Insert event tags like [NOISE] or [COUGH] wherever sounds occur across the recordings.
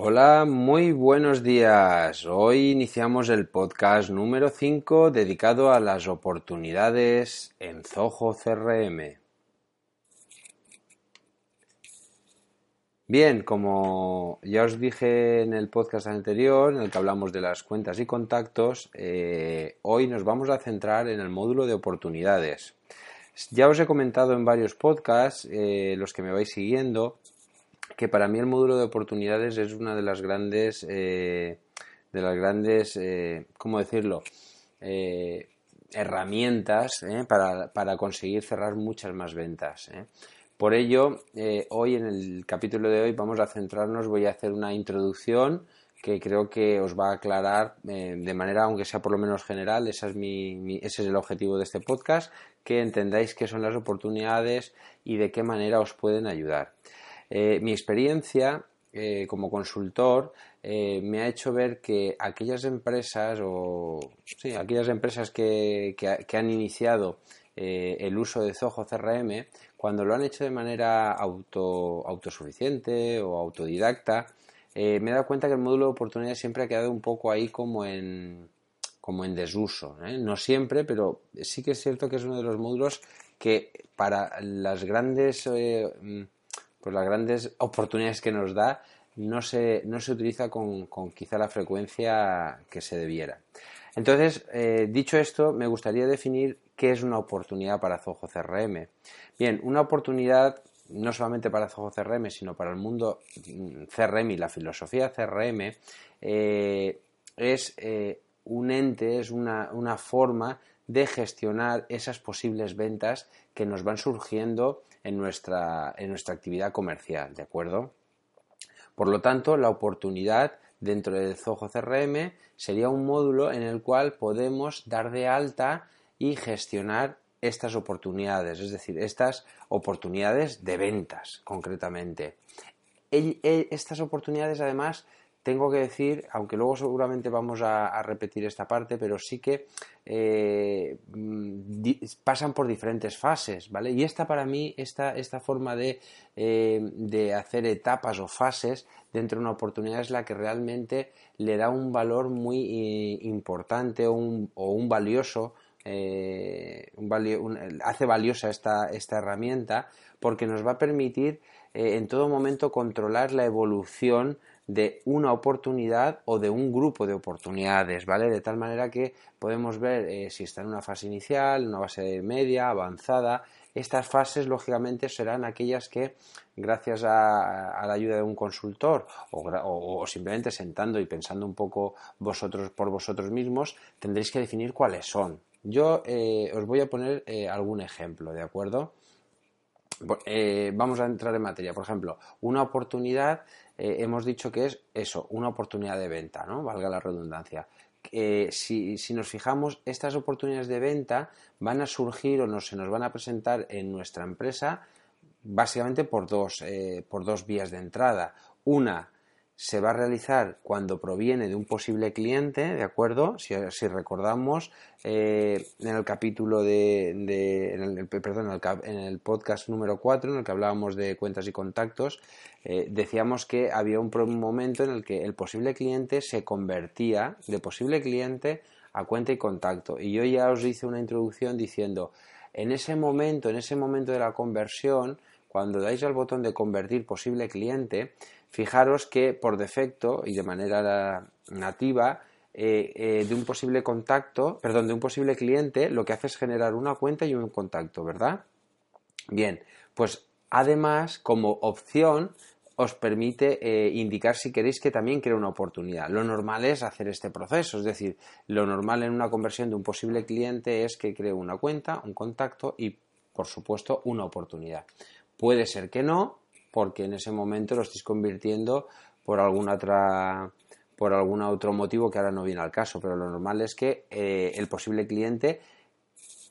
Hola, muy buenos días. Hoy iniciamos el podcast número 5 dedicado a las oportunidades en Zoho CRM. Bien, como ya os dije en el podcast anterior, en el que hablamos de las cuentas y contactos, eh, hoy nos vamos a centrar en el módulo de oportunidades. Ya os he comentado en varios podcasts, eh, los que me vais siguiendo, que para mí el módulo de oportunidades es una de las grandes, eh, de las grandes, eh, ¿cómo decirlo? Eh, herramientas para, para, conseguir cerrar muchas más ventas. Por ello, hoy en el capítulo de hoy vamos a centrarnos, voy a hacer una introducción que creo que os va a aclarar de manera, aunque sea por lo menos general, esa es mi, ese es el objetivo de este podcast, que entendáis qué son las oportunidades y de qué manera os pueden ayudar. Eh, mi experiencia eh, como consultor eh, me ha hecho ver que aquellas empresas o sí, aquellas empresas que, han iniciado el uso de Zoho CRM, cuando lo han hecho de manera auto, autosuficiente o autodidacta, me he dado cuenta que el módulo de oportunidades siempre ha quedado un poco ahí como en, como en desuso. No siempre, pero sí que es cierto que es uno de los módulos que para las grandes pues las grandes oportunidades que nos da no se, no se utiliza con, quizá la frecuencia que se debiera. Entonces, eh, dicho esto, me gustaría definir qué es una oportunidad para Zoho CRM. Bien, una oportunidad no solamente para Zoho CRM, sino para el mundo mm, CRM y la filosofía CRM, eh, es eh, un ente, es una, una forma de gestionar esas posibles ventas que nos van surgiendo en nuestra, en nuestra actividad comercial, ¿de acuerdo? Por lo tanto, la oportunidad dentro del Zoho CRM sería un módulo en el cual podemos dar de alta y gestionar estas oportunidades, es decir, estas oportunidades de ventas concretamente. Estas oportunidades además tengo que decir, aunque luego seguramente vamos a, repetir esta parte, pero sí que eh, mm, pasan por diferentes fases, ¿vale? Y esta para mí, esta, esta forma de, eh, de, hacer etapas o fases dentro de una oportunidad es la que realmente le da un valor muy eh, importante o un, o un valioso hace valiosa esta, esta, herramienta porque nos va a permitir en todo momento controlar la evolución de una oportunidad o de un grupo de oportunidades, ¿vale? De tal manera que podemos ver eh, si está en una fase inicial, una fase media, avanzada. Estas fases, lógicamente, serán aquellas que, gracias a, la ayuda de un consultor o, simplemente sentando y pensando un poco vosotros por vosotros mismos, tendréis que definir cuáles son. Yo eh, os voy a poner eh, algún ejemplo, ¿de acuerdo? vamos a entrar en materia. Por ejemplo, una oportunidad eh, hemos dicho que es eso, una oportunidad de venta, ¿no? Valga la redundancia. Eh, si, nos fijamos, estas oportunidades de venta van a surgir o se nos van a presentar en nuestra empresa básicamente por dos, eh, por dos vías de entrada. Una, se va a realizar cuando proviene de un posible cliente, ¿de acuerdo? Si, recordamos, eh, en el capítulo de, en el, perdón, en el, podcast número 4, en el que hablábamos de cuentas y contactos, eh, decíamos que había un, momento en el que el posible cliente se convertía de posible cliente a cuenta y contacto. Y yo ya os hice una introducción diciendo, en ese momento, en ese momento de la conversión, cuando dais al botón de convertir posible cliente, fijaros que por defecto y de manera nativa eh, eh, de un posible contacto, perdón, de un posible cliente, lo que hace es generar una cuenta y un contacto, ¿verdad? Bien, pues además, como opción, os permite eh, indicar si queréis que también crea una oportunidad. Lo normal es hacer este proceso, es decir, lo normal en una conversión de un posible cliente es que cree una cuenta, un contacto y, por supuesto, una oportunidad. Puede ser que no, porque en ese momento lo estáis convirtiendo por alguna otra por algún otro motivo que ahora no viene al caso, pero lo normal es que eh, el posible cliente,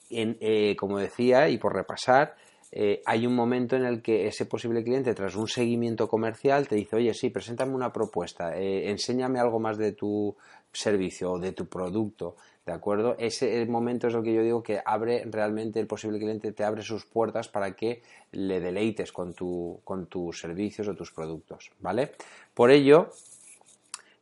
eh, como decía, y por repasar, eh, hay un momento en el que ese posible cliente, tras un seguimiento comercial, te dice, oye, sí, preséntame una propuesta, enséñame algo más de tu servicio o de tu producto, ¿De acuerdo? Ese momento es lo que yo digo que abre realmente el posible cliente, te abre sus puertas para que le deleites con, tu, con tus servicios o tus productos, ¿vale? Por ello,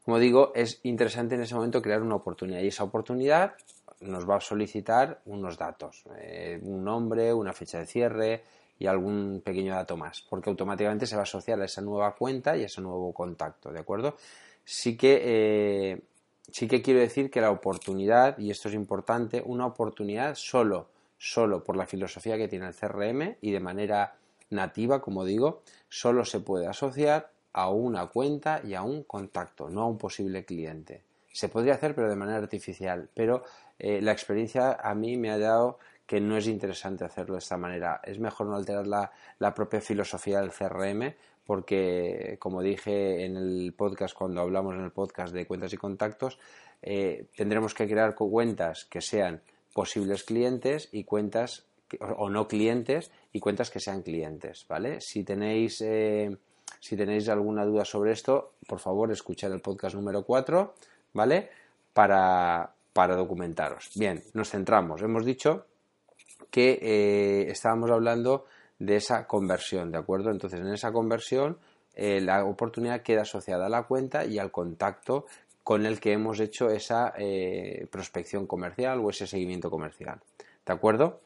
como digo, es interesante en ese momento crear una oportunidad y esa oportunidad nos va a solicitar unos datos, eh, un nombre, una fecha de cierre y algún pequeño dato más, porque automáticamente se va a asociar a esa nueva cuenta y a ese nuevo contacto, ¿de acuerdo? Sí que, eh, sí que quiero decir que la oportunidad, y esto es importante, una oportunidad solo, solo por la filosofía que tiene el CRM y de manera nativa, como digo, solo se puede asociar a una cuenta y a un contacto, no a un posible cliente. Se podría hacer, pero de manera artificial. Pero eh, la experiencia a mí me ha dado que no es interesante hacerlo de esta manera. Es mejor no alterar la, propia filosofía del CRM porque, como dije en el podcast, cuando hablamos en el podcast de cuentas y contactos, eh, tendremos que crear cuentas que sean posibles clientes y cuentas o no clientes y cuentas que sean clientes, ¿vale? Si tenéis eh, si tenéis alguna duda sobre esto, por favor, escuchad el podcast número 4, ¿vale? Para, documentaros. Bien, nos centramos. Hemos dicho que eh, estábamos hablando de esa conversión, ¿de acuerdo? Entonces, en esa conversión, eh, la oportunidad queda asociada a la cuenta y al contacto con el que hemos hecho esa eh, prospección comercial o ese seguimiento comercial. ¿De acuerdo?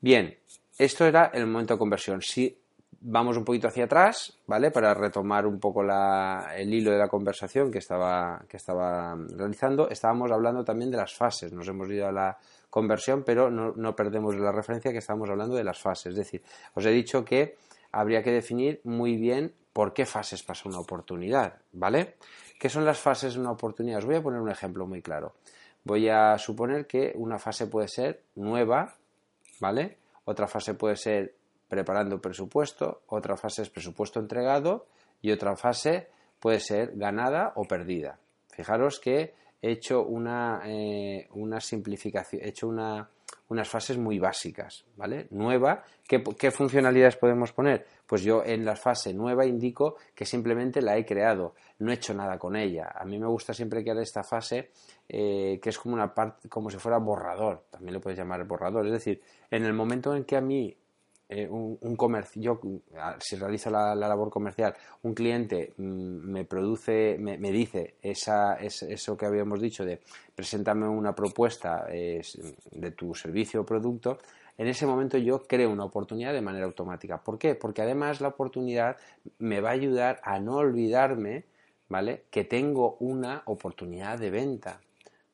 Bien, esto era el momento de conversión. Si vamos un poquito hacia atrás, ¿vale? Para retomar un poco el hilo de la conversación que estaba, que estaba realizando. Estábamos hablando también de las fases. Nos hemos ido a la conversión, pero no, perdemos la referencia que estábamos hablando de las fases. Es decir, os he dicho que habría que definir muy bien por qué fases pasa una oportunidad, ¿vale? ¿Qué son las fases de una oportunidad? Os voy a poner un ejemplo muy claro. Voy a suponer que una fase puede ser nueva, ¿vale? Otra fase puede ser preparando presupuesto, otra fase es presupuesto entregado y otra fase puede ser ganada o perdida. Fijaros que he hecho una, eh, una simplificación, he hecho una, unas fases muy básicas, ¿vale? Nueva, ¿qué, funcionalidades podemos poner? Pues yo en la fase nueva indico que simplemente la he creado, no he hecho nada con ella. A mí me gusta siempre crear esta fase eh, que es como una parte, como si fuera borrador, también lo puedes llamar borrador. Es decir, en el momento en que a mí eh, un, comercio, yo si realizo la, labor comercial, un cliente mm, me produce, me, dice esa, eso que habíamos dicho de preséntame una propuesta de tu servicio o producto, en ese momento yo creo una oportunidad de manera automática. ¿Por qué? Porque además la oportunidad me va a ayudar a no olvidarme, ¿vale? Que tengo una oportunidad de venta.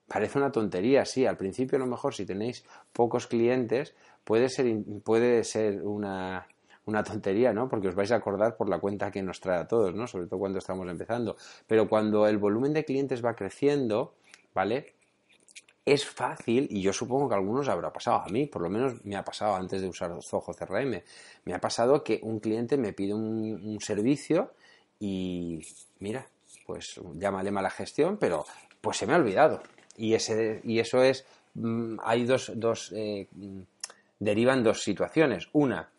Parece una tontería, sí, al principio a lo mejor si tenéis pocos clientes, puede ser, puede ser una, una tontería, ¿no? Porque os vais a acordar por la cuenta que nos trae a todos, ¿no? Sobre todo cuando estamos empezando. Pero cuando el volumen de clientes va creciendo, ¿vale? Es fácil, y yo supongo que a algunos habrá pasado, a mí por lo menos me ha pasado antes de usar Zoho CRM, me ha pasado que un cliente me pide un, servicio y mira, pues llámale mala gestión, pero pues se me ha olvidado. Y, ese, y eso es, mm, hay dos, dos eh, derivan dos situaciones. Una,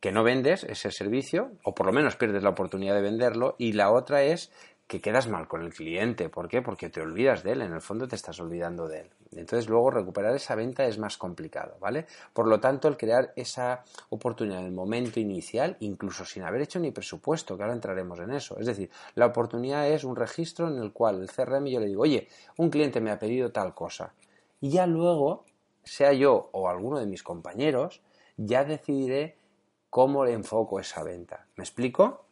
que no vendes ese servicio, o por lo menos pierdes la oportunidad de venderlo, y la otra es que quedas mal con el cliente. ¿Por qué? Porque te olvidas de él, en el fondo te estás olvidando de él. Entonces luego recuperar esa venta es más complicado, ¿vale? Por lo tanto, el crear esa oportunidad en el momento inicial, incluso sin haber hecho ni presupuesto, que ahora entraremos en eso. Es decir, la oportunidad es un registro en el cual el CRM yo le digo, oye, un cliente me ha pedido tal cosa. Y ya luego sea yo o alguno de mis compañeros, ya decidiré cómo le enfoco esa venta. ¿Me explico?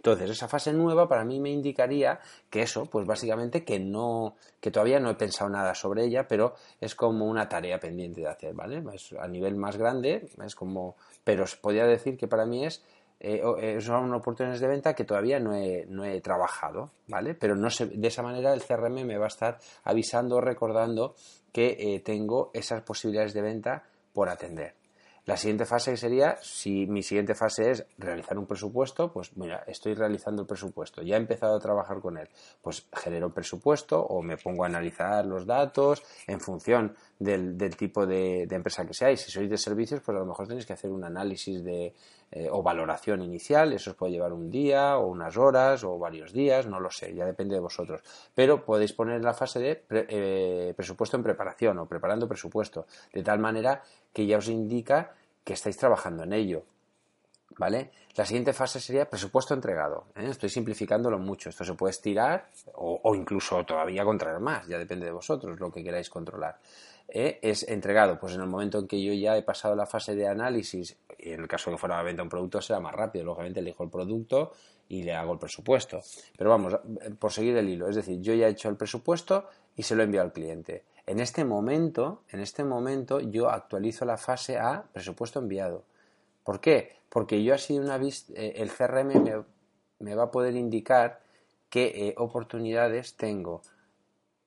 Entonces, esa fase nueva para mí me indicaría que eso, pues básicamente que no, que todavía no he pensado nada sobre ella, pero es como una tarea pendiente de hacer, ¿vale? a nivel más grande, es como, pero os podría decir que para mí es eh, eh, son oportunidades de venta que todavía no he, no he trabajado, ¿vale? Pero no sé, de esa manera el CRM me va a estar avisando, recordando que eh, tengo esas posibilidades de venta por atender. La siguiente fase sería, si mi siguiente fase es realizar un presupuesto, pues mira, estoy realizando el presupuesto, ya he empezado a trabajar con él, pues genero presupuesto o me pongo a analizar los datos en función del, tipo de, empresa que seáis. Si sois de servicios, pues a lo mejor tenéis que hacer un análisis de, eh, o valoración inicial, eso os puede llevar un día o unas horas o varios días, no lo sé, ya depende de vosotros. Pero podéis poner la fase de eh, presupuesto en preparación o preparando presupuesto, de tal manera que ya os indica que estáis trabajando en ello. ¿Vale? La siguiente fase sería presupuesto entregado. ¿eh? Estoy simplificándolo mucho. Esto se puede estirar o, incluso todavía contraer más. Ya depende de vosotros lo que queráis controlar. ¿eh? Es entregado. Pues en el momento en que yo ya he pasado la fase de análisis, y en el caso de que fuera a venta un producto será más rápido. Lógicamente elijo el producto y le hago el presupuesto. Pero vamos, por seguir el hilo. Es decir, yo ya he hecho el presupuesto y se lo envío al cliente. En este momento, en este momento yo actualizo la fase a presupuesto enviado. ¿Por qué? Porque yo así una eh, el CRM me, va a poder indicar qué eh, oportunidades tengo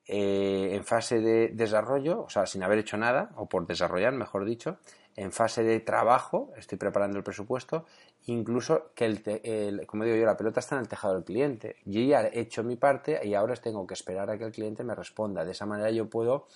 eh, en fase de desarrollo, o sea, sin haber hecho nada, o por desarrollar, mejor dicho, en fase de trabajo, estoy preparando el presupuesto, incluso que, el, como digo yo, la pelota está en el tejado del cliente. Yo ya he hecho mi parte y ahora tengo que esperar a que el cliente me responda. De esa manera yo puedo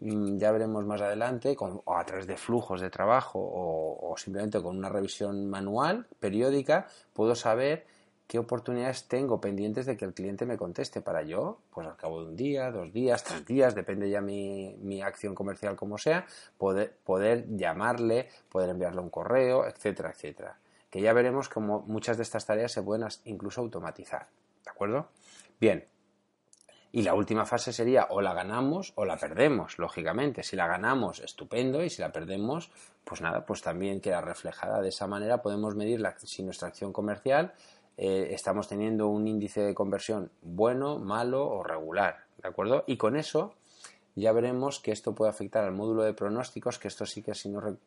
Mm, ya veremos más adelante, o a través de flujos de trabajo o, simplemente con una revisión manual, periódica, puedo saber qué oportunidades tengo pendientes de que el cliente me conteste para yo, pues al cabo de un día, dos días, tres días, depende ya mi, mi acción comercial como sea, poder, poder llamarle, poder enviarle un correo, etcétera, etcétera. Que ya veremos cómo muchas de estas tareas se pueden incluso automatizar. ¿De acuerdo? Bien, y la última fase sería o la ganamos o la perdemos, lógicamente. Si la ganamos, estupendo, y si la perdemos, pues nada, pues también queda reflejada. De esa manera podemos medir si nuestra acción comercial eh, estamos teniendo un índice de conversión bueno, malo o regular, ¿de acuerdo? Y con eso ya veremos que esto puede afectar al módulo de pronósticos, que esto sí que si, no,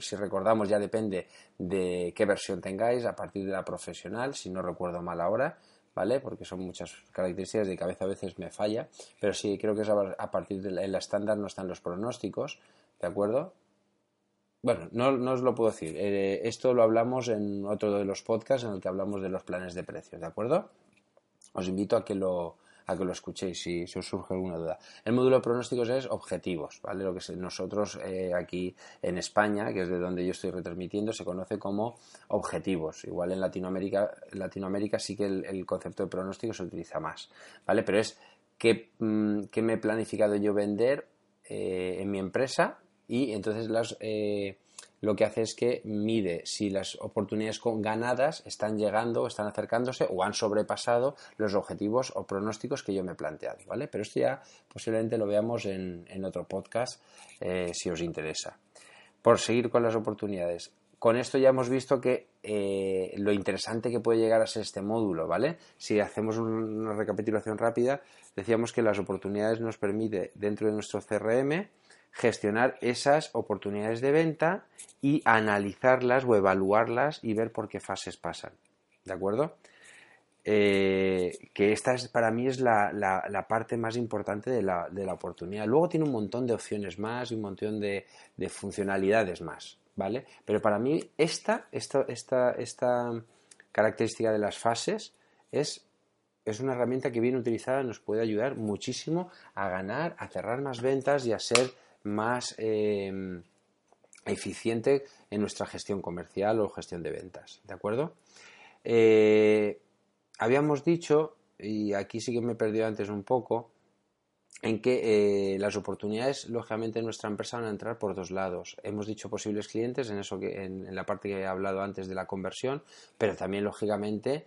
si recordamos ya depende de qué versión tengáis a partir de la profesional, si no recuerdo mal ahora, ¿vale? Porque son muchas características de cabeza a veces me falla, pero sí creo que es a partir de la, estándar no están los pronósticos, ¿de acuerdo? Bueno, no, no os lo puedo decir. Eh, esto lo hablamos en otro de los podcasts en el que hablamos de los planes de precios, ¿de acuerdo? Os invito a que lo, a que lo escuchéis si, os surge alguna duda. El módulo de pronósticos es objetivos, ¿vale? Lo que nosotros eh, aquí en España, que es de donde yo estoy retransmitiendo, se conoce como objetivos. Igual en Latinoamérica, Latinoamérica sí que el, concepto de pronóstico se utiliza más, ¿vale? Pero es qué, mm, me he planificado yo vender eh, en mi empresa y entonces las... Eh, lo que hace es que mide si las oportunidades ganadas están llegando, están acercándose o han sobrepasado los objetivos o pronósticos que yo me he planteado, ¿vale? Pero esto ya posiblemente lo veamos en, otro podcast eh, si os interesa. Por seguir con las oportunidades. Con esto ya hemos visto que eh, lo interesante que puede llegar a ser este módulo, ¿vale? Si hacemos una recapitulación rápida, decíamos que las oportunidades nos permite dentro de nuestro CRM gestionar esas oportunidades de venta y analizarlas o evaluarlas y ver por qué fases pasan. ¿De acuerdo? Eh, que esta es, para mí es la, parte más importante de la, oportunidad. Luego tiene un montón de opciones más y un montón de, funcionalidades más, ¿vale? Pero para mí esta, esta, esta, esta característica de las fases es, es una herramienta que bien utilizada nos puede ayudar muchísimo a ganar, a cerrar más ventas y a ser más em, eficiente en nuestra gestión comercial o gestión de ventas. ¿De acuerdo? Eh, habíamos dicho, y aquí sí que me he antes un poco, en que eh, las oportunidades, lógicamente, en nuestra empresa van a entrar por dos lados. Hemos dicho posibles clientes, en eso que en, la parte que he hablado antes de la conversión, pero también, lógicamente,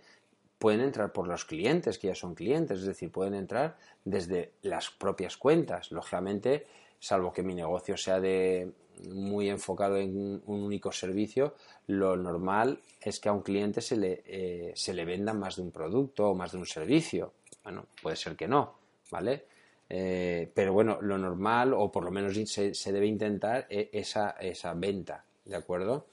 pueden entrar por los clientes, que ya son clientes, es decir, pueden entrar desde las propias cuentas. Lógicamente, salvo que mi negocio sea de muy enfocado en un único servicio, lo normal es que a un cliente se le, eh, se le venda más de un producto o más de un servicio. Bueno, puede ser que no, ¿vale? Eh, pero bueno, lo normal, o por lo menos se, debe intentar e, esa, esa venta, ¿de acuerdo?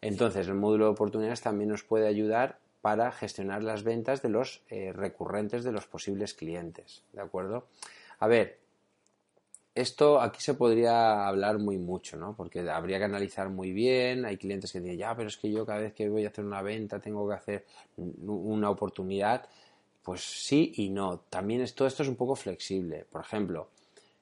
Entonces, el módulo de oportunidades también nos puede ayudar para gestionar las ventas de los eh, recurrentes de los posibles clientes, ¿de acuerdo? A ver, esto aquí se podría hablar muy mucho, ¿no? Porque habría que analizar muy bien. Hay clientes que dicen, ya, pero es que yo cada vez que voy a hacer una venta tengo que hacer una oportunidad. Pues sí y no. También todo esto es un poco flexible. Por ejemplo,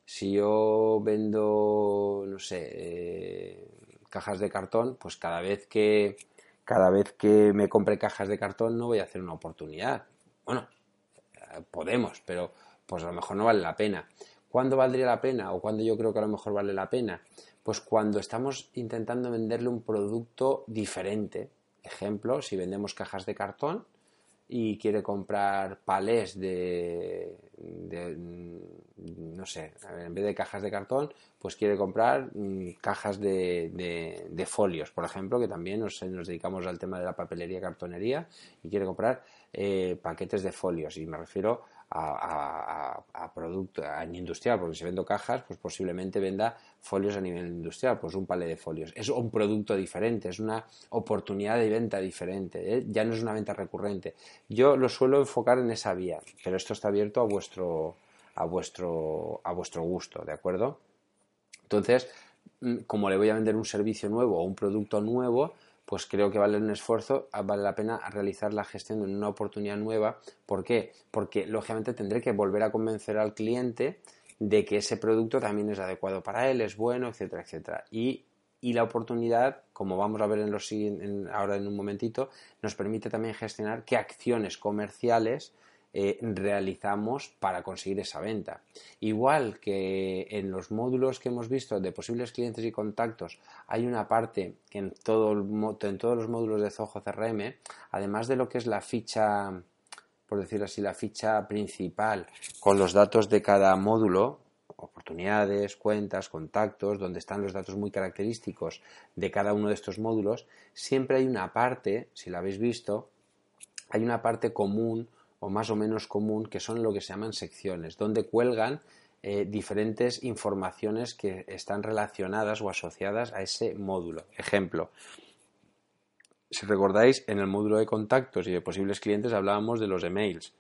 si yo vendo, no sé, eh, cajas de cartón, pues cada vez que cada vez que me compre cajas de cartón no voy a hacer una oportunidad. Bueno, eh, podemos, pero pues a lo mejor no vale la pena. ¿Cuándo valdría la pena o cuándo yo creo que a lo mejor vale la pena? Pues cuando estamos intentando venderle un producto diferente Ejemplo, si vendemos cajas de cartón y quiere comprar palés de, no sé, en vez de cajas de cartón, pues quiere comprar mm, cajas de, de, folios, por ejemplo, que también nos, nos, dedicamos al tema de la papelería, cartonería, y quiere comprar eh, paquetes de folios. Y me refiero a, a, producto a industrial, porque si vendo cajas, pues posiblemente venda folios a nivel industrial, pues un palé de folios. Es un producto diferente, es una oportunidad de venta diferente, ¿eh? ya no es una venta recurrente. Yo lo suelo enfocar en esa vía, pero esto está abierto a vuestro, a vuestro, a vuestro gusto, ¿de acuerdo? Entonces, mm, como le voy a vender un servicio nuevo o un producto nuevo, pues creo que vale un esfuerzo, ah, vale la pena realizar la gestión de una oportunidad nueva. ¿Por qué? Porque lógicamente tendré que volver a convencer al cliente de que ese producto también es adecuado para él, es bueno, etcétera, etcétera. Y, la oportunidad, como vamos a ver en los, ahora en un momentito, nos permite también gestionar qué acciones comerciales eh, realizamos para conseguir esa venta. Igual que en los módulos que hemos visto de posibles clientes y contactos, hay una parte que en, todo en todos los módulos de Zoho CRM, además de lo que es la ficha, por decirlo así, la ficha principal con los datos de cada módulo, oportunidades, cuentas, contactos, donde están los datos muy característicos de cada uno de estos módulos, siempre hay una parte, si la habéis visto, hay una parte común o más o menos común que son lo que se llaman secciones, donde cuelgan eh, diferentes informaciones que están relacionadas o asociadas a ese módulo. Ejemplo, si recordáis, en el módulo de contactos y de posibles clientes hablábamos de los emails.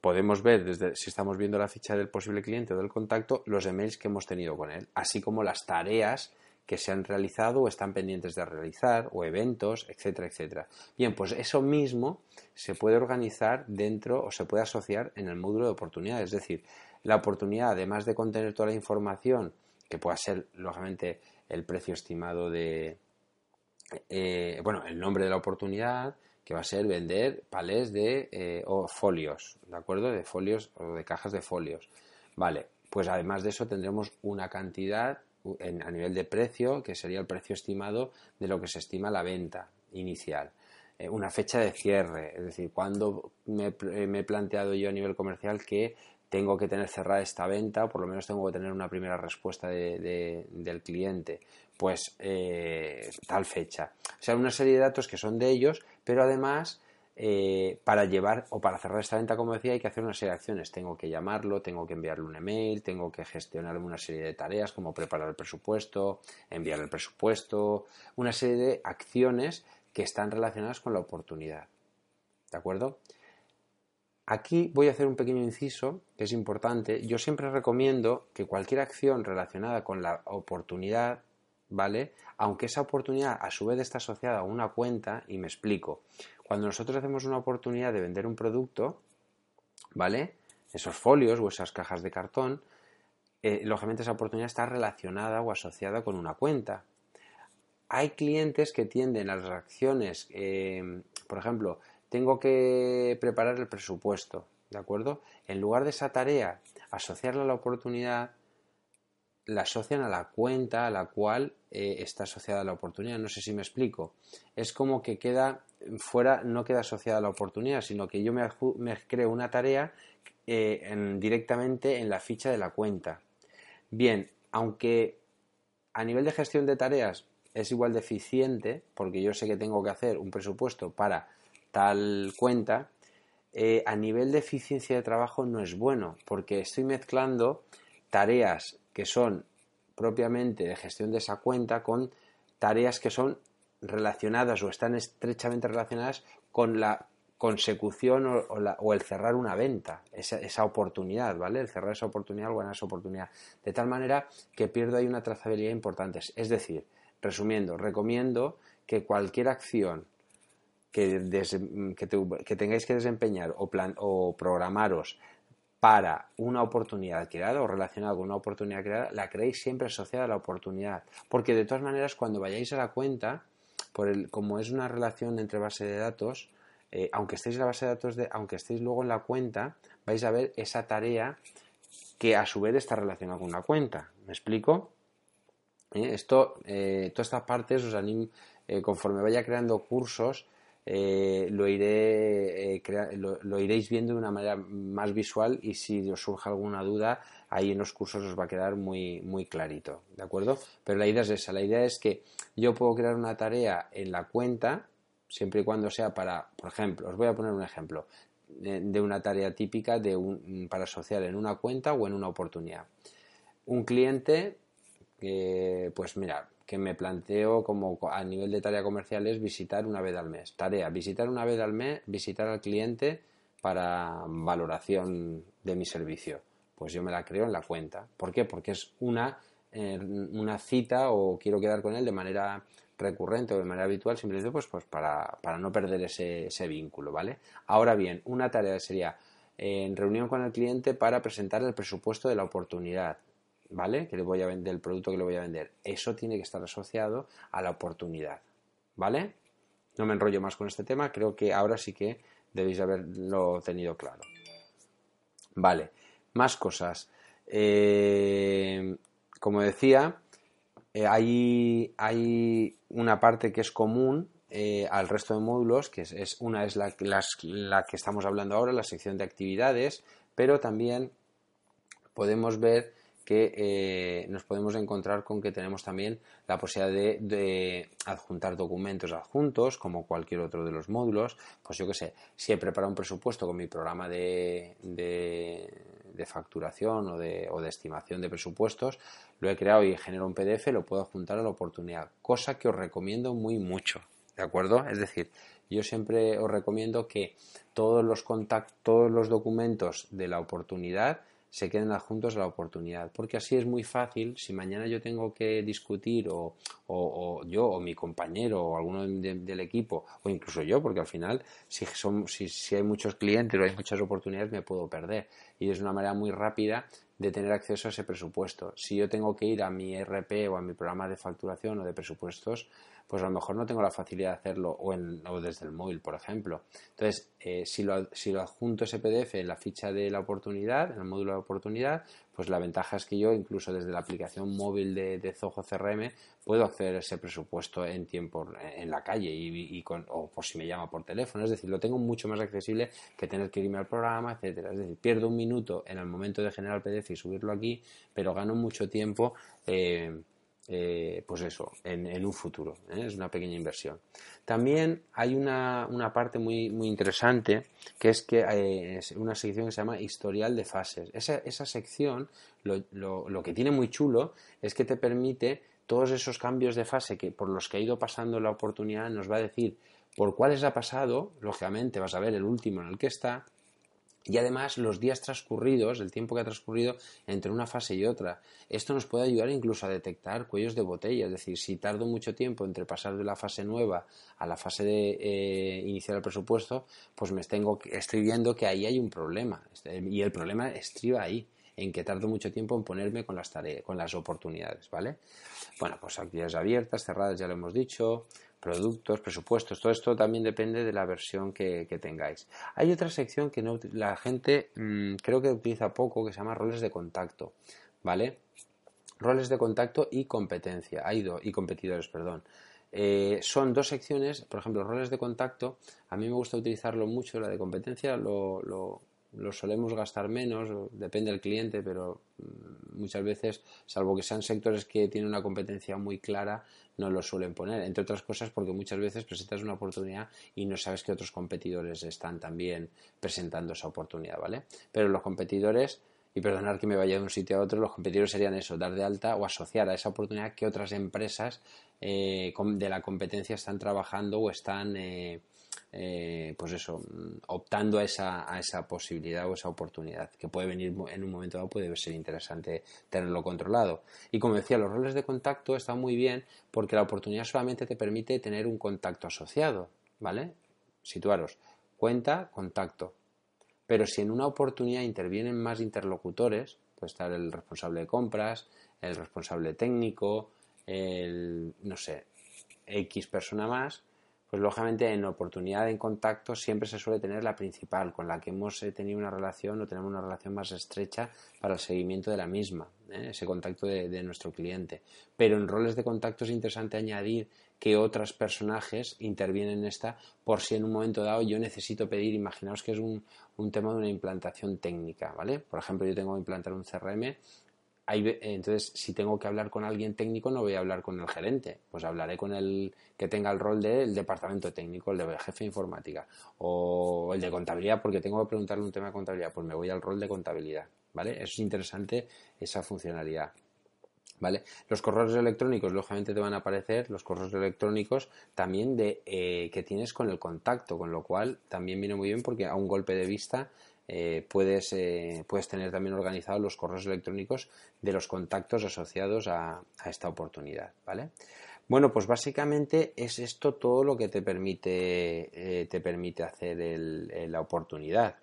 Podemos ver, desde, si estamos viendo la ficha del posible cliente o del contacto, los emails que hemos tenido con él, así como las tareas que se han realizado o están pendientes de realizar, o eventos, etcétera, etcétera. Bien, pues eso mismo se puede organizar dentro o se puede asociar en el módulo de oportunidades. Es decir, la oportunidad, además de contener toda la información, que pueda ser, lógicamente, el precio estimado de, eh, bueno, el nombre de la oportunidad, que va a ser vender palés de eh, o folios, ¿de acuerdo? De folios o de cajas de folios. Vale, pues además de eso tendremos una cantidad a nivel de precio, que sería el precio estimado de lo que se estima la venta inicial. Eh, una fecha de cierre, es decir, cuando me, he planteado yo a nivel comercial que tengo que tener cerrada esta venta, o por lo menos tengo que tener una primera respuesta del cliente, pues eh, tal fecha. O sea, una serie de datos que son de ellos, pero además eh, para llevar o para cerrar esta venta, como decía, hay que hacer una serie de acciones. Tengo que llamarlo, tengo que enviarle un email, tengo que gestionar una serie de tareas como preparar el presupuesto, enviar el presupuesto, una serie de acciones que están relacionadas con la oportunidad. ¿De acuerdo? Aquí voy a hacer un pequeño inciso que es importante. Yo siempre recomiendo que cualquier acción relacionada con la oportunidad, ¿vale? Aunque esa oportunidad a su vez está asociada a una cuenta, y me explico. Cuando nosotros hacemos una oportunidad de vender un producto, ¿vale? Esos folios o esas cajas de cartón, eh, lógicamente esa oportunidad está relacionada o asociada con una cuenta. Hay clientes que tienden a las acciones, eh, por ejemplo, tengo que preparar el presupuesto, ¿de acuerdo? En lugar de esa tarea, asociarla a la oportunidad, la asocian a la cuenta a la cual eh, está asociada la oportunidad. No sé si me explico. Es como que queda fuera, no queda asociada a la oportunidad, sino que yo me, creo una tarea eh, directamente en la ficha de la cuenta. Bien, aunque a nivel de gestión de tareas es igual de eficiente, porque yo sé que tengo que hacer un presupuesto para tal cuenta, eh, a nivel de eficiencia de trabajo no es bueno, porque estoy mezclando tareas que son propiamente de gestión de esa cuenta con tareas que son relacionadas o están estrechamente relacionadas con la consecución o, el cerrar una venta, esa, oportunidad, ¿vale? El cerrar esa oportunidad o ganar esa oportunidad. De tal manera que pierdo ahí una trazabilidad importante. Es decir, resumiendo, recomiendo que cualquier acción que, que, tengáis que desempeñar o, plan, o programaros para una oportunidad creada o relacionada con una oportunidad creada, la creéis siempre asociada a la oportunidad. Porque de todas maneras, cuando vayáis a la cuenta, por el, como es una relación entre base de datos, eh, aunque estéis en la base de datos, de, aunque estéis luego en la cuenta, vais a ver esa tarea que a su vez está relacionada con una cuenta. ¿Me explico? Eh, esto, eh, todas estas partes os animo, conforme vaya creando cursos, eh, lo, iré, eh, lo, iréis viendo de una manera más visual y si os surge alguna duda, ahí en los cursos os va a quedar muy, muy clarito, ¿de acuerdo? Pero la idea es esa, la idea es que yo puedo crear una tarea en la cuenta, siempre y cuando sea para, por ejemplo, os voy a poner un ejemplo de, una tarea típica de un, para asociar en una cuenta o en una oportunidad. Un cliente que, pues mira, que me planteo como a nivel de tarea comercial es visitar una vez al mes. Tarea, visitar una vez al mes, visitar al cliente para valoración de mi servicio. Pues yo me la creo en la cuenta. ¿Por qué? Porque es una, eh, una cita o quiero quedar con él de manera recurrente o de manera habitual, simplemente pues, pues para, para no perder ese, ese, vínculo, ¿vale? Ahora bien, una tarea sería eh, en reunión con el cliente para presentar el presupuesto de la oportunidad. ¿Vale? Que le voy a vender el producto que le voy a vender. Eso tiene que estar asociado a la oportunidad, ¿vale? No me enrollo más con este tema, creo que ahora sí que debéis haberlo tenido claro. Vale, más cosas. Eh, como decía, eh, hay, una parte que es común eh, al resto de módulos, que es, una es la, que estamos hablando ahora, la sección de actividades, pero también podemos ver que eh, nos podemos encontrar con que tenemos también la posibilidad de, adjuntar documentos adjuntos, como cualquier otro de los módulos. Pues yo que sé, si he preparado un presupuesto con mi programa de, de, facturación o de, o de estimación de presupuestos, lo he creado y genero un PDF, lo puedo adjuntar a la oportunidad, cosa que os recomiendo muy mucho. ¿De acuerdo? Es decir, yo siempre os recomiendo que todos los contactos, todos los documentos de la oportunidad se queden adjuntos a la oportunidad. Porque así es muy fácil, si mañana yo tengo que discutir o, yo o mi compañero o alguno del equipo o incluso yo, porque al final si, son, si, si hay muchos clientes o hay muchas oportunidades me puedo perder. Y es una manera muy rápida de tener acceso a ese presupuesto. Si yo tengo que ir a mi RP o a mi programa de facturación o de presupuestos, pues a lo mejor no tengo la facilidad de hacerlo o, en, o desde el móvil, por ejemplo. Entonces, eh, si, lo, si lo adjunto ese PDF en la ficha de la oportunidad, en el módulo de oportunidad, pues la ventaja es que yo, incluso desde la aplicación móvil de, de Zoho CRM, puedo acceder a ese presupuesto en tiempo, en la calle y, con, o por si me llama por teléfono. Es decir, lo tengo mucho más accesible que tener que irme al programa, etcétera. Es decir, pierdo un minuto en el momento de generar el PDF y subirlo aquí, pero gano mucho tiempo. Eh, eh, pues eso, en, un futuro. ¿eh? Es una pequeña inversión. También hay una, parte muy, muy interesante que es que eh, es una sección que se llama historial de fases. Esa, esa sección lo, lo, lo, que tiene muy chulo es que te permite todos esos cambios de fase que por los que ha ido pasando la oportunidad nos va a decir por cuáles ha pasado, lógicamente vas a ver el último en el que está, y además los días transcurridos, el tiempo que ha transcurrido entre una fase y otra. Esto nos puede ayudar incluso a detectar cuellos de botella, es decir, si tardo mucho tiempo entre pasar de la fase nueva a la fase de eh, iniciar el presupuesto, pues me estoy viendo que ahí hay un problema este, y el problema estriba ahí en que tardo mucho tiempo en ponerme con las tareas, con las oportunidades, ¿vale? Bueno, pues actividades abiertas, cerradas, ya lo hemos dicho, productos, presupuestos, todo esto también depende de la versión que, tengáis. Hay otra sección que no, la gente mm, creo que utiliza poco que se llama roles de contacto, ¿vale? Roles de contacto y competencia, hay dos, y competidores, perdón. Eh, son dos secciones, por ejemplo, roles de contacto, a mí me gusta utilizarlo mucho, la de competencia lo, lo solemos gastar menos, depende del cliente, pero mm, muchas veces, salvo que sean sectores que tienen una competencia muy clara, no lo suelen poner. Entre otras cosas porque muchas veces presentas una oportunidad y no sabes que otros competidores están también presentando esa oportunidad, ¿vale? Pero los competidores, y perdonar que me vaya de un sitio a otro, los competidores serían eso, dar de alta o asociar a esa oportunidad que otras empresas eh, de la competencia están trabajando o están... Eh, eh, pues eso, optando a esa, a esa posibilidad o esa oportunidad que puede venir en un momento dado, puede ser interesante tenerlo controlado. Y como decía, los roles de contacto están muy bien porque la oportunidad solamente te permite tener un contacto asociado, ¿vale? Situaros, cuenta, contacto. Pero si en una oportunidad intervienen más interlocutores, puede estar el responsable de compras, el responsable técnico, el, no sé, X persona más, pues lógicamente en oportunidad en contacto siempre se suele tener la principal, con la que hemos eh, tenido una relación o tenemos una relación más estrecha para el seguimiento de la misma, ¿eh? ese contacto de, nuestro cliente. Pero en roles de contacto es interesante añadir que otros personajes intervienen en esta por si en un momento dado yo necesito pedir, imaginaos que es un, un tema de una implantación técnica, ¿vale? Por ejemplo, yo tengo que implantar un CRM entonces, si tengo que hablar con alguien técnico, no voy a hablar con el gerente, pues hablaré con el que tenga el rol del departamento técnico, el de jefe de informática, o el de contabilidad, porque tengo que preguntarle un tema de contabilidad, pues me voy al rol de contabilidad, ¿vale? Eso es interesante, esa funcionalidad. ¿Vale? Los correos electrónicos, lógicamente, te van a aparecer los correos electrónicos también de eh, que tienes con el contacto, con lo cual también viene muy bien porque a un golpe de vista eh, puedes, eh, puedes tener también organizados los correos electrónicos de los contactos asociados a, esta oportunidad, ¿vale? Bueno, pues básicamente es esto todo lo que te permite, eh, te permite hacer la oportunidad.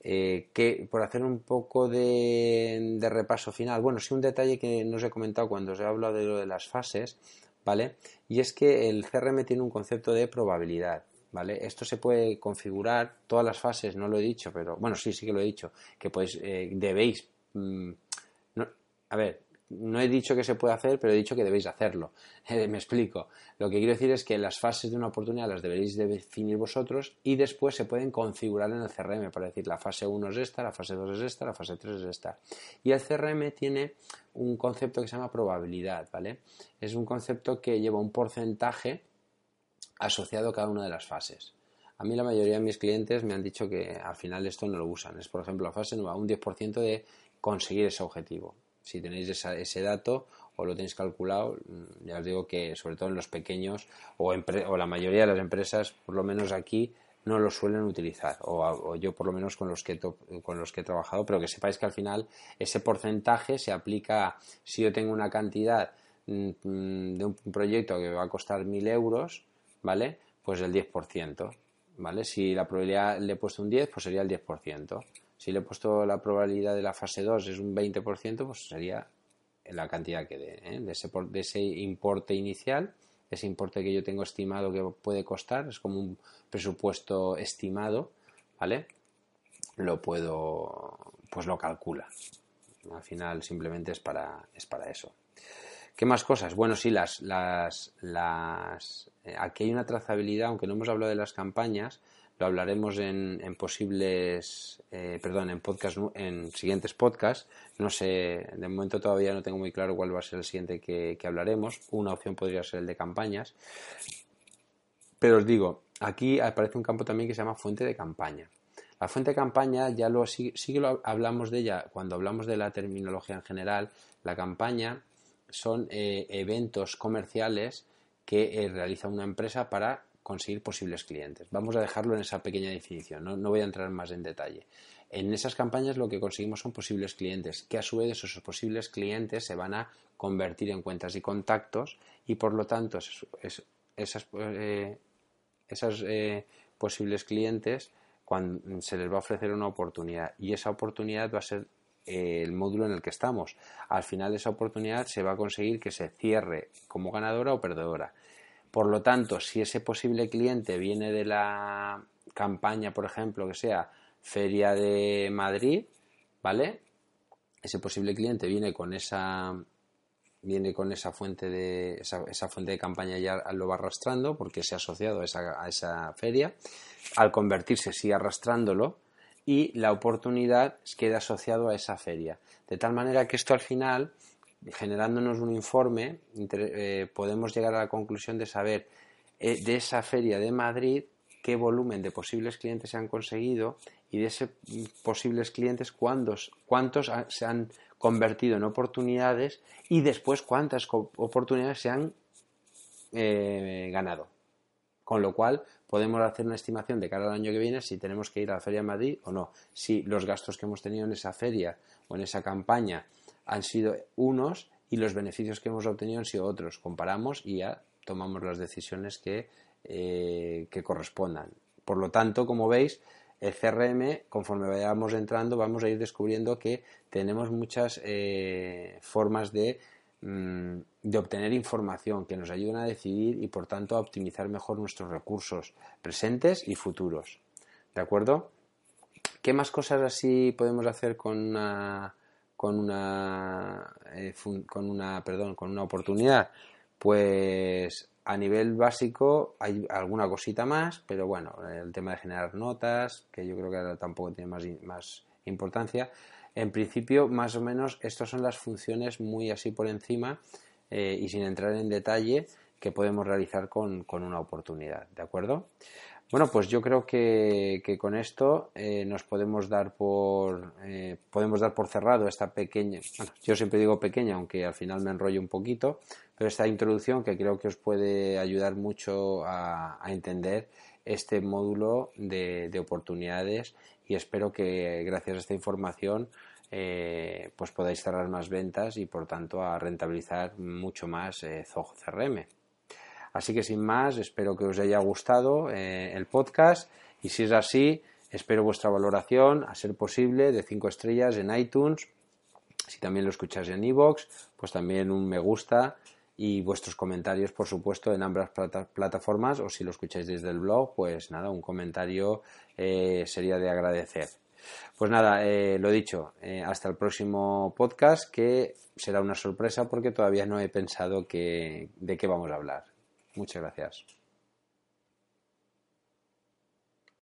que por hacer un poco de, de, repaso final, bueno, sí un detalle que no os he comentado cuando os he hablado de lo de las fases, ¿vale? Y es que el CRM tiene un concepto de probabilidad. ¿Vale? Esto se puede configurar, todas las fases, no lo he dicho, pero bueno, sí, sí que lo he dicho, que podéis, eh, debéis, mm, a ver, no he dicho que se puede hacer, pero he dicho que debéis hacerlo. [LAUGHS] me explico. Lo que quiero decir es que las fases de una oportunidad las deberéis definir vosotros y después se pueden configurar en el CRM para decir la fase 1 es esta, la fase 2 es esta, la fase 3 es esta. Y el CRM tiene un concepto que se llama probabilidad, ¿vale? Es un concepto que lleva un porcentaje asociado a cada una de las fases. A mí la mayoría de mis clientes me han dicho que al final esto no lo usan. Es, por ejemplo, la fase nueva, un 10% de conseguir ese objetivo. Si tenéis ese dato o lo tenéis calculado, mm, ya os digo que sobre todo en los pequeños o, o la mayoría de las empresas, por lo menos aquí, no lo suelen utilizar. O, yo por lo menos con los, que con los que he trabajado, pero que sepáis que al final ese porcentaje se aplica si yo tengo una cantidad mm, mm, de un proyecto que va a costar mil euros, ¿vale? Pues el 10%, ¿vale? Si la probabilidad le he puesto un 10, pues sería el 10%. Si le he puesto la probabilidad de la fase 2 es un 20%, pues sería la cantidad que dé, ¿eh? de, ese, de ese importe inicial, ese importe que yo tengo estimado que puede costar, es como un presupuesto estimado, ¿vale? Lo puedo, pues lo calcula. Al final simplemente es para, es para eso. ¿Qué más cosas? Bueno, sí, las, las, las, eh, aquí hay una trazabilidad, aunque no hemos hablado de las campañas, lo hablaremos en, posibles, eh, perdón, en podcast, en siguientes podcasts. No sé, de momento todavía no tengo muy claro cuál va a ser el siguiente que, que hablaremos. Una opción podría ser el de campañas. Pero os digo, aquí aparece un campo también que se llama fuente de campaña. La fuente de campaña ya lo sí, sí que lo hablamos de ella cuando hablamos de la terminología en general. La campaña son eh, eventos comerciales que eh, realiza una empresa para conseguir posibles clientes. Vamos a dejarlo en esa pequeña definición, no, voy a entrar más en detalle. En esas campañas lo que conseguimos son posibles clientes, que a su vez esos posibles clientes se van a convertir en cuentas y contactos y por lo tanto esas, eh, esas posibles clientes cuando se les va a ofrecer una oportunidad y esa oportunidad va a ser el módulo en el que estamos. Al final de esa oportunidad se va a conseguir que se cierre como ganadora o perdedora. Por lo tanto, si ese posible cliente viene de la campaña, por ejemplo, que sea Feria de Madrid, ¿vale? Ese posible cliente viene con esa viene con esa fuente de esa, fuente de campaña ya lo va arrastrando porque se ha asociado a esa, a esa feria. Al convertirse, sigue arrastrándolo y la oportunidad queda asociado a esa feria. De tal manera que esto al final, generándonos un informe, eh, podemos llegar a la conclusión de saber eh, de esa feria de Madrid qué volumen de posibles clientes se han conseguido y de esos posibles clientes cuántos, cuántos se han convertido en oportunidades y después cuántas oportunidades se han eh, ganado. Con lo cual podemos hacer una estimación de cara al año que viene si tenemos que ir a la Feria de Madrid o no. Si los gastos que hemos tenido en esa feria o en esa campaña han sido unos y los beneficios que hemos obtenido han sido otros. Comparamos y ya tomamos las decisiones que, eh, que correspondan. Por lo tanto, como veis, el CRM, conforme vayamos entrando, vamos a ir descubriendo que tenemos muchas eh, formas de de obtener información que nos ayuden a decidir y por tanto a optimizar mejor nuestros recursos presentes y futuros. ¿De acuerdo? ¿Qué más cosas así podemos hacer con una con una eh, con una perdón con una oportunidad? Pues a nivel básico hay alguna cosita más, pero bueno, el tema de generar notas, que yo creo que ahora tampoco tiene más, más importancia. En principio, más o menos, estas son las funciones muy así por encima eh, y sin entrar en detalle que podemos realizar con, con una oportunidad, ¿de acuerdo? Bueno, pues yo creo que, con esto eh, nos podemos dar por eh, podemos dar por cerrado esta pequeña, bueno, yo siempre digo pequeña, aunque al final me enrollo un poquito, pero esta introducción que creo que os puede ayudar mucho a, entender este módulo de, oportunidades y espero que gracias a esta información eh, pues podáis cerrar más ventas y por tanto a rentabilizar mucho más Zog CRM. Así que sin más, espero que os haya gustado eh, el podcast y si es así, espero vuestra valoración, a ser posible, de 5 estrellas en iTunes. Si también lo escucháis en iVoox, pues también un me gusta y vuestros comentarios, por supuesto, en ambas plataformas o si lo escucháis desde el blog, pues nada, un comentario eh, sería de agradecer. Pues nada, eh, lo dicho, hasta el próximo podcast que será una sorpresa porque todavía no he pensado de qué vamos a hablar. Muchas gracias.